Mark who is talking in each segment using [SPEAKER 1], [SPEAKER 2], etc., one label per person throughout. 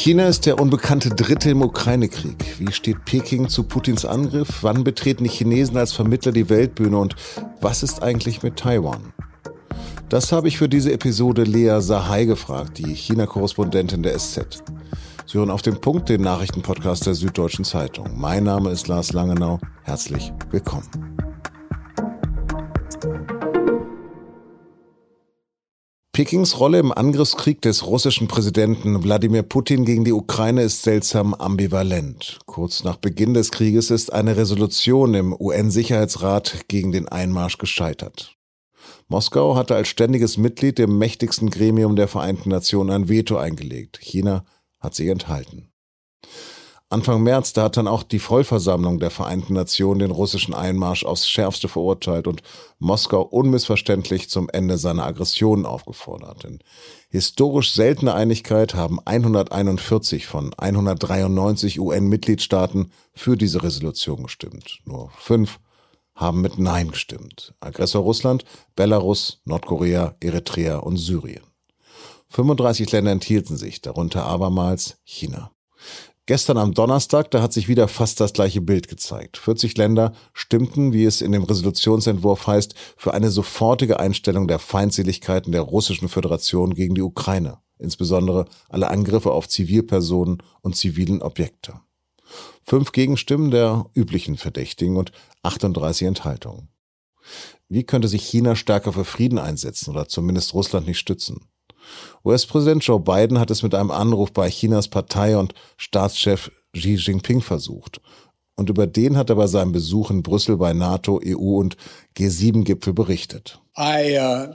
[SPEAKER 1] China ist der unbekannte Dritte im Ukraine-Krieg. Wie steht Peking zu Putins Angriff? Wann betreten die Chinesen als Vermittler die Weltbühne? Und was ist eigentlich mit Taiwan? Das habe ich für diese Episode Lea Sahai gefragt, die China-Korrespondentin der SZ. Sie hören auf den Punkt den Nachrichtenpodcast der Süddeutschen Zeitung. Mein Name ist Lars Langenau. Herzlich willkommen. Pekings Rolle im Angriffskrieg des russischen Präsidenten Wladimir Putin gegen die Ukraine ist seltsam ambivalent. Kurz nach Beginn des Krieges ist eine Resolution im UN-Sicherheitsrat gegen den Einmarsch gescheitert. Moskau hatte als ständiges Mitglied im mächtigsten Gremium der Vereinten Nationen ein Veto eingelegt. China hat sich enthalten. Anfang März, da hat dann auch die Vollversammlung der Vereinten Nationen den russischen Einmarsch aufs Schärfste verurteilt und Moskau unmissverständlich zum Ende seiner Aggressionen aufgefordert. In historisch seltener Einigkeit haben 141 von 193 UN-Mitgliedstaaten für diese Resolution gestimmt. Nur fünf haben mit Nein gestimmt. Aggressor Russland, Belarus, Nordkorea, Eritrea und Syrien. 35 Länder enthielten sich, darunter abermals China. Gestern am Donnerstag, da hat sich wieder fast das gleiche Bild gezeigt. 40 Länder stimmten, wie es in dem Resolutionsentwurf heißt, für eine sofortige Einstellung der Feindseligkeiten der Russischen Föderation gegen die Ukraine, insbesondere alle Angriffe auf Zivilpersonen und zivilen Objekte. Fünf Gegenstimmen der üblichen Verdächtigen und 38 Enthaltungen. Wie könnte sich China stärker für Frieden einsetzen oder zumindest Russland nicht stützen? US-Präsident Joe Biden hat es mit einem Anruf bei Chinas Partei- und Staatschef Xi Jinping versucht. Und über den hat er bei seinem Besuch in Brüssel bei NATO, EU und G7-Gipfel berichtet. I, uh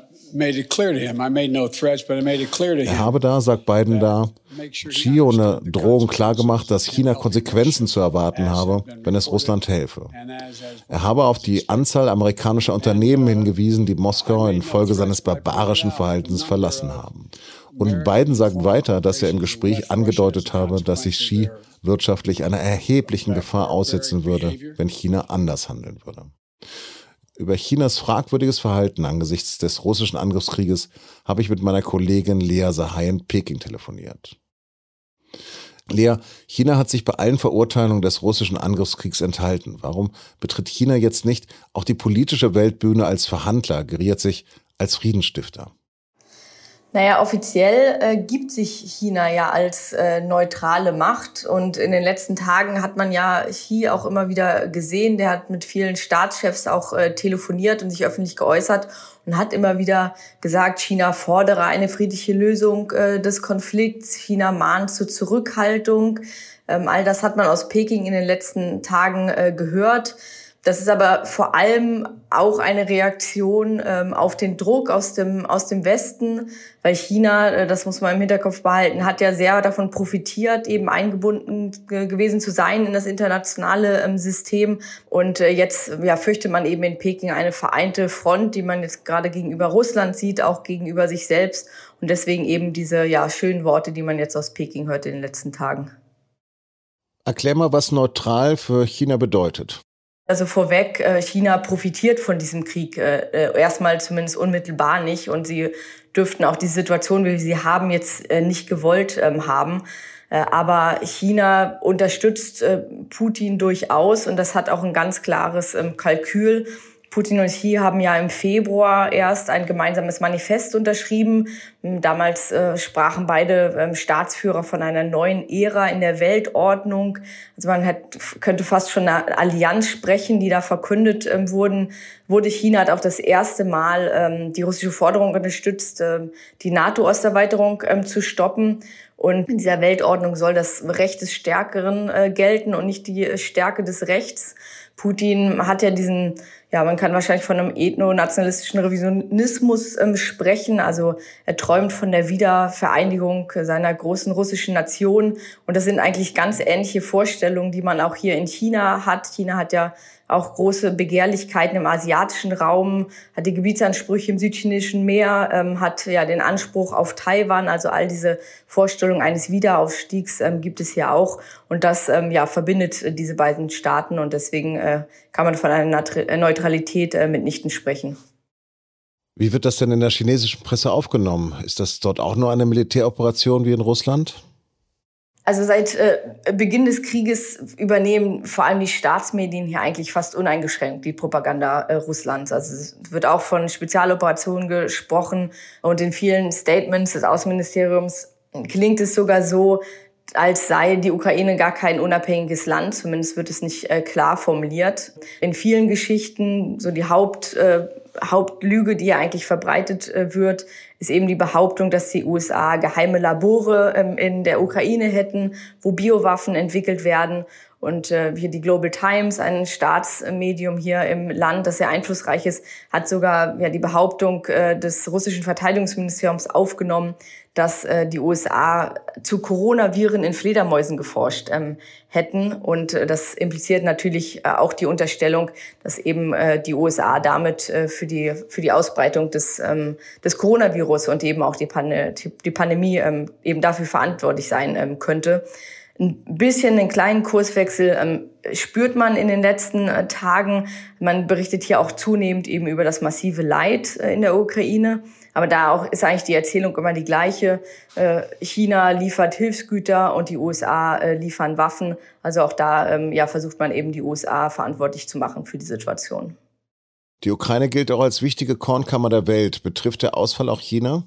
[SPEAKER 1] er habe da, sagt Biden da, Xi ohne Drohung klargemacht, dass China Konsequenzen zu erwarten habe, wenn es Russland helfe. Er habe auf die Anzahl amerikanischer Unternehmen hingewiesen, die Moskau infolge seines barbarischen Verhaltens verlassen haben. Und Biden sagt weiter, dass er im Gespräch angedeutet habe, dass sich Xi wirtschaftlich einer erheblichen Gefahr aussetzen würde, wenn China anders handeln würde. Über Chinas fragwürdiges Verhalten angesichts des russischen Angriffskrieges habe ich mit meiner Kollegin Lea Sahai in Peking telefoniert. Lea, China hat sich bei allen Verurteilungen des russischen Angriffskriegs enthalten. Warum betritt China jetzt nicht auch die politische Weltbühne als Verhandler, geriert sich als Friedensstifter?
[SPEAKER 2] Naja, offiziell äh, gibt sich China ja als äh, neutrale Macht und in den letzten Tagen hat man ja Xi auch immer wieder gesehen. Der hat mit vielen Staatschefs auch äh, telefoniert und sich öffentlich geäußert und hat immer wieder gesagt, China fordere eine friedliche Lösung äh, des Konflikts, China mahnt zur Zurückhaltung. Ähm, all das hat man aus Peking in den letzten Tagen äh, gehört. Das ist aber vor allem auch eine Reaktion ähm, auf den Druck aus dem, aus dem Westen, weil China, äh, das muss man im Hinterkopf behalten, hat ja sehr davon profitiert, eben eingebunden gewesen zu sein in das internationale ähm, System. Und äh, jetzt ja, fürchtet man eben in Peking eine vereinte Front, die man jetzt gerade gegenüber Russland sieht, auch gegenüber sich selbst. Und deswegen eben diese ja, schönen Worte, die man jetzt aus Peking hört in den letzten Tagen.
[SPEAKER 1] Erklär mal, was neutral für China bedeutet.
[SPEAKER 2] Also vorweg, äh, China profitiert von diesem Krieg äh, äh, erstmal zumindest unmittelbar nicht und sie dürften auch die Situation, wie sie haben, jetzt nicht gewollt ähm, haben. Aber China unterstützt Putin durchaus und das hat auch ein ganz klares ähm, Kalkül. Putin und Xi haben ja im Februar erst ein gemeinsames Manifest unterschrieben. Damals äh, sprachen beide ähm, Staatsführer von einer neuen Ära in der Weltordnung. Also man hat, könnte fast schon eine Allianz sprechen, die da verkündet ähm, wurden. Wurde China hat auch das erste Mal ähm, die russische Forderung unterstützt, ähm, die NATO-Osterweiterung ähm, zu stoppen. Und in dieser Weltordnung soll das Recht des Stärkeren äh, gelten und nicht die Stärke des Rechts. Putin hat ja diesen ja, man kann wahrscheinlich von einem ethno-nationalistischen Revisionismus ähm, sprechen. Also er träumt von der Wiedervereinigung seiner großen russischen Nation. Und das sind eigentlich ganz ähnliche Vorstellungen, die man auch hier in China hat. China hat ja auch große Begehrlichkeiten im asiatischen Raum, hat die Gebietsansprüche im südchinesischen Meer, ähm, hat ja den Anspruch auf Taiwan, also all diese Vorstellungen eines Wiederaufstiegs ähm, gibt es hier auch und das ähm, ja verbindet diese beiden Staaten und deswegen äh, kann man von einer äh, Neutralität äh, mitnichten sprechen.
[SPEAKER 1] Wie wird das denn in der chinesischen Presse aufgenommen? Ist das dort auch nur eine Militäroperation wie in Russland?
[SPEAKER 2] Also seit äh, Beginn des Krieges übernehmen vor allem die Staatsmedien hier eigentlich fast uneingeschränkt die Propaganda äh, Russlands. Also es wird auch von Spezialoperationen gesprochen und in vielen Statements des Außenministeriums klingt es sogar so, als sei die Ukraine gar kein unabhängiges Land. Zumindest wird es nicht äh, klar formuliert. In vielen Geschichten, so die Haupt, äh, Hauptlüge, die ja eigentlich verbreitet äh, wird, ist eben die Behauptung, dass die USA geheime Labore ähm, in der Ukraine hätten, wo Biowaffen entwickelt werden. Und äh, hier die Global Times, ein Staatsmedium hier im Land, das sehr einflussreich ist, hat sogar ja, die Behauptung äh, des russischen Verteidigungsministeriums aufgenommen, dass äh, die USA zu Coronaviren in Fledermäusen geforscht ähm, hätten. Und äh, das impliziert natürlich äh, auch die Unterstellung, dass eben äh, die USA damit äh, für, die, für die Ausbreitung des, ähm, des Coronavirus und eben auch die, Pan die Pandemie ähm, eben dafür verantwortlich sein ähm, könnte. Ein bisschen einen kleinen Kurswechsel ähm, spürt man in den letzten äh, Tagen. Man berichtet hier auch zunehmend eben über das massive Leid äh, in der Ukraine. Aber da auch ist eigentlich die Erzählung immer die gleiche. Äh, China liefert Hilfsgüter und die USA äh, liefern Waffen. Also auch da ähm, ja, versucht man eben die USA verantwortlich zu machen für die Situation.
[SPEAKER 1] Die Ukraine gilt auch als wichtige Kornkammer der Welt. Betrifft der Ausfall auch China?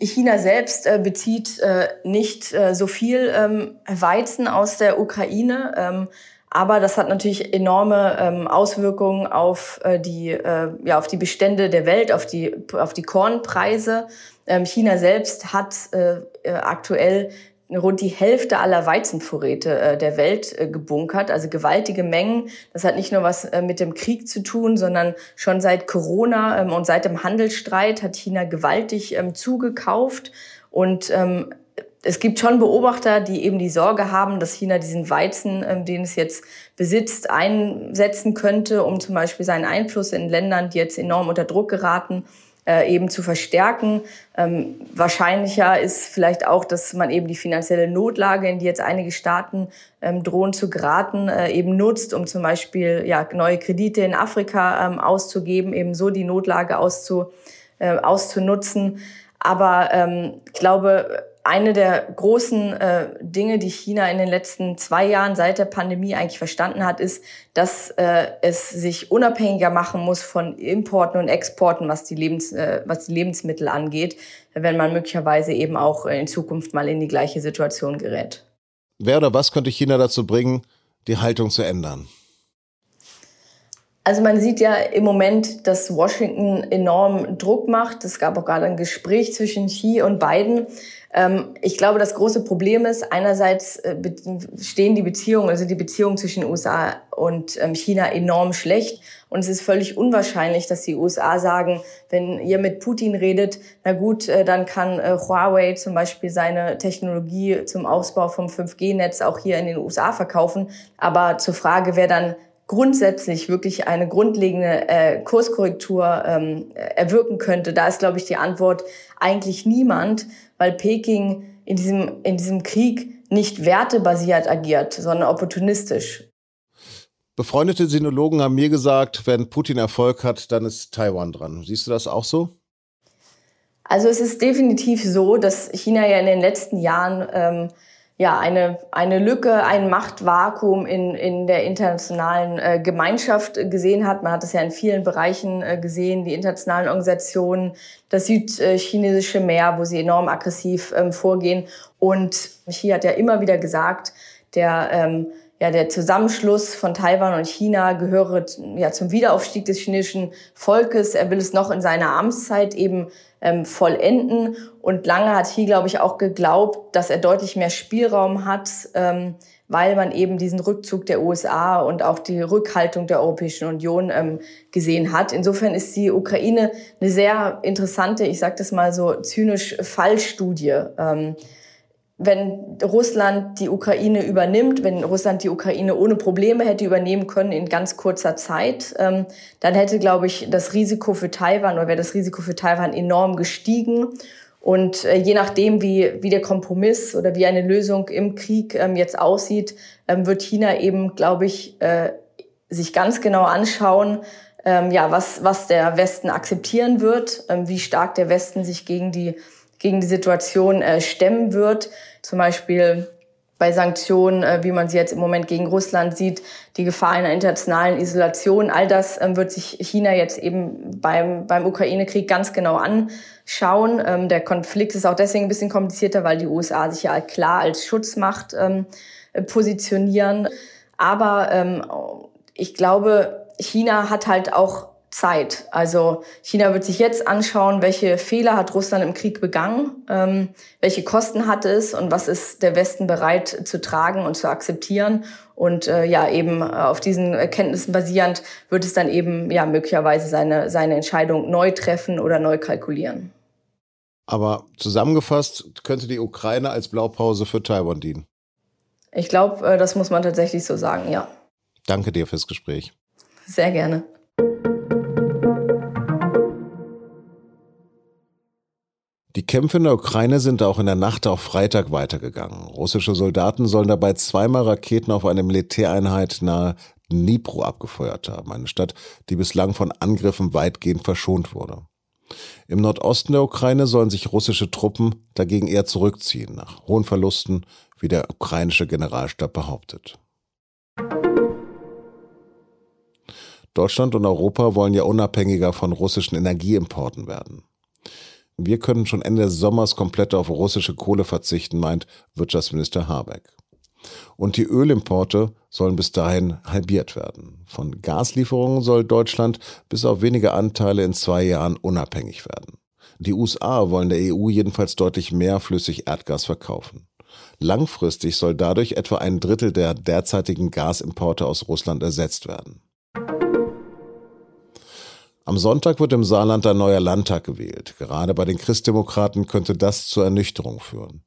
[SPEAKER 2] China selbst äh, bezieht äh, nicht äh, so viel ähm, Weizen aus der Ukraine. Ähm, aber das hat natürlich enorme ähm, Auswirkungen auf äh, die äh, ja auf die Bestände der Welt, auf die auf die Kornpreise. Ähm, China selbst hat äh, äh aktuell rund die Hälfte aller Weizenvorräte äh, der Welt äh, gebunkert, also gewaltige Mengen. Das hat nicht nur was äh, mit dem Krieg zu tun, sondern schon seit Corona ähm, und seit dem Handelsstreit hat China gewaltig ähm, zugekauft und ähm, es gibt schon Beobachter, die eben die Sorge haben, dass China diesen Weizen, ähm, den es jetzt besitzt, einsetzen könnte, um zum Beispiel seinen Einfluss in Ländern, die jetzt enorm unter Druck geraten, äh, eben zu verstärken. Ähm, wahrscheinlicher ist vielleicht auch, dass man eben die finanzielle Notlage, in die jetzt einige Staaten ähm, drohen zu geraten, äh, eben nutzt, um zum Beispiel ja, neue Kredite in Afrika auszugeben, eben so die Notlage auszu, äh, auszunutzen. Aber ähm, ich glaube, eine der großen äh, Dinge, die China in den letzten zwei Jahren seit der Pandemie eigentlich verstanden hat, ist, dass äh, es sich unabhängiger machen muss von Importen und Exporten, was die, Lebens, äh, was die Lebensmittel angeht, wenn man möglicherweise eben auch in Zukunft mal in die gleiche Situation gerät.
[SPEAKER 1] Wer oder was könnte China dazu bringen, die Haltung zu ändern?
[SPEAKER 2] Also man sieht ja im Moment, dass Washington enorm Druck macht. Es gab auch gerade ein Gespräch zwischen Xi und Biden. Ähm, ich glaube, das große Problem ist, einerseits äh, stehen die Beziehungen, also die Beziehungen zwischen USA und ähm, China enorm schlecht. Und es ist völlig unwahrscheinlich, dass die USA sagen, wenn ihr mit Putin redet, na gut, äh, dann kann äh, Huawei zum Beispiel seine Technologie zum Ausbau vom 5G-Netz auch hier in den USA verkaufen. Aber zur Frage, wer dann grundsätzlich wirklich eine grundlegende äh, Kurskorrektur ähm, erwirken könnte, da ist, glaube ich, die Antwort eigentlich niemand, weil Peking in diesem, in diesem Krieg nicht wertebasiert agiert, sondern opportunistisch.
[SPEAKER 1] Befreundete Sinologen haben mir gesagt, wenn Putin Erfolg hat, dann ist Taiwan dran. Siehst du das auch so?
[SPEAKER 2] Also es ist definitiv so, dass China ja in den letzten Jahren ähm, ja, eine, eine Lücke, ein Machtvakuum in, in der internationalen äh, Gemeinschaft gesehen hat. Man hat es ja in vielen Bereichen äh, gesehen, die internationalen Organisationen, das südchinesische Meer, wo sie enorm aggressiv ähm, vorgehen. Und Xi hat ja immer wieder gesagt, der, ähm, ja, der Zusammenschluss von Taiwan und China gehöre ja, zum Wiederaufstieg des chinesischen Volkes. Er will es noch in seiner Amtszeit eben ähm, vollenden. Und lange hat Xi, glaube ich, auch geglaubt, dass er deutlich mehr Spielraum hat, ähm, weil man eben diesen Rückzug der USA und auch die Rückhaltung der Europäischen Union ähm, gesehen hat. Insofern ist die Ukraine eine sehr interessante, ich sage das mal so zynisch, Fallstudie. Ähm, wenn Russland die Ukraine übernimmt, wenn Russland die Ukraine ohne Probleme hätte übernehmen können in ganz kurzer Zeit, ähm, dann hätte, glaube ich, das Risiko für Taiwan oder wäre das Risiko für Taiwan enorm gestiegen. Und äh, je nachdem, wie, wie der Kompromiss oder wie eine Lösung im Krieg ähm, jetzt aussieht, ähm, wird China eben, glaube ich, äh, sich ganz genau anschauen, ähm, ja, was, was der Westen akzeptieren wird, ähm, wie stark der Westen sich gegen die, gegen die Situation äh, stemmen wird. Zum Beispiel bei Sanktionen, äh, wie man sie jetzt im Moment gegen Russland sieht, die Gefahr einer internationalen Isolation. All das ähm, wird sich China jetzt eben beim, beim Ukraine-Krieg ganz genau anschauen. Ähm, der Konflikt ist auch deswegen ein bisschen komplizierter, weil die USA sich ja klar als Schutzmacht ähm, positionieren. Aber ich glaube, China hat halt auch Zeit. Also China wird sich jetzt anschauen, welche Fehler hat Russland im Krieg begangen, ähm, welche Kosten hat es und was ist der Westen bereit zu tragen und zu akzeptieren. Und äh, ja, eben auf diesen Erkenntnissen basierend wird es dann eben ja möglicherweise seine, seine Entscheidung neu treffen oder neu kalkulieren.
[SPEAKER 1] Aber zusammengefasst könnte die Ukraine als Blaupause für Taiwan dienen.
[SPEAKER 2] Ich glaube, äh, das muss man tatsächlich so sagen, ja.
[SPEAKER 1] Danke dir fürs Gespräch.
[SPEAKER 2] Sehr gerne.
[SPEAKER 1] Die Kämpfe in der Ukraine sind auch in der Nacht auf Freitag weitergegangen. Russische Soldaten sollen dabei zweimal Raketen auf eine Militäreinheit nahe Dnipro abgefeuert haben, eine Stadt, die bislang von Angriffen weitgehend verschont wurde. Im Nordosten der Ukraine sollen sich russische Truppen dagegen eher zurückziehen, nach hohen Verlusten, wie der ukrainische Generalstab behauptet. Deutschland und Europa wollen ja unabhängiger von russischen Energieimporten werden. Wir können schon Ende des Sommers komplett auf russische Kohle verzichten, meint Wirtschaftsminister Habeck. Und die Ölimporte sollen bis dahin halbiert werden. Von Gaslieferungen soll Deutschland bis auf wenige Anteile in zwei Jahren unabhängig werden. Die USA wollen der EU jedenfalls deutlich mehr flüssig Erdgas verkaufen. Langfristig soll dadurch etwa ein Drittel der derzeitigen Gasimporte aus Russland ersetzt werden. Am Sonntag wird im Saarland ein neuer Landtag gewählt. Gerade bei den Christdemokraten könnte das zur Ernüchterung führen.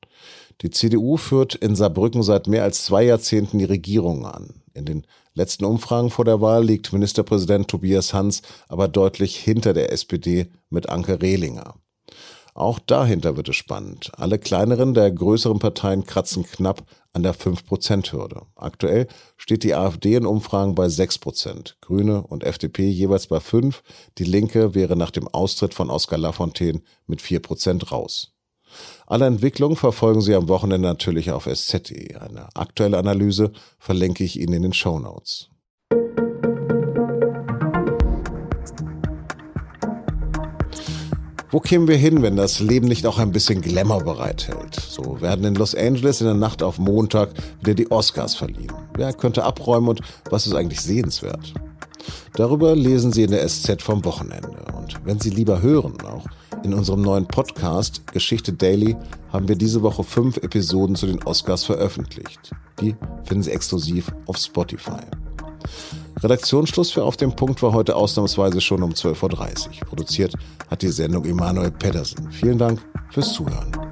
[SPEAKER 1] Die CDU führt in Saarbrücken seit mehr als zwei Jahrzehnten die Regierung an. In den letzten Umfragen vor der Wahl liegt Ministerpräsident Tobias Hans aber deutlich hinter der SPD mit Anke Rehlinger. Auch dahinter wird es spannend. Alle kleineren der größeren Parteien kratzen knapp an der 5%-Hürde. Aktuell steht die AfD in Umfragen bei 6%, Grüne und FDP jeweils bei 5%, die Linke wäre nach dem Austritt von Oskar Lafontaine mit 4% raus. Alle Entwicklungen verfolgen Sie am Wochenende natürlich auf sz.de. Eine aktuelle Analyse verlinke ich Ihnen in den Show Notes. Wo kämen wir hin, wenn das Leben nicht auch ein bisschen Glamour bereithält? So werden in Los Angeles in der Nacht auf Montag wieder die Oscars verliehen. Wer könnte abräumen und was ist eigentlich sehenswert? Darüber lesen Sie in der SZ vom Wochenende. Und wenn Sie lieber hören, auch in unserem neuen Podcast Geschichte Daily haben wir diese Woche fünf Episoden zu den Oscars veröffentlicht. Die finden Sie exklusiv auf Spotify. Redaktionsschluss für Auf dem Punkt war heute ausnahmsweise schon um 12.30 Uhr. Produziert hat die Sendung Emanuel Pedersen. Vielen Dank fürs Zuhören.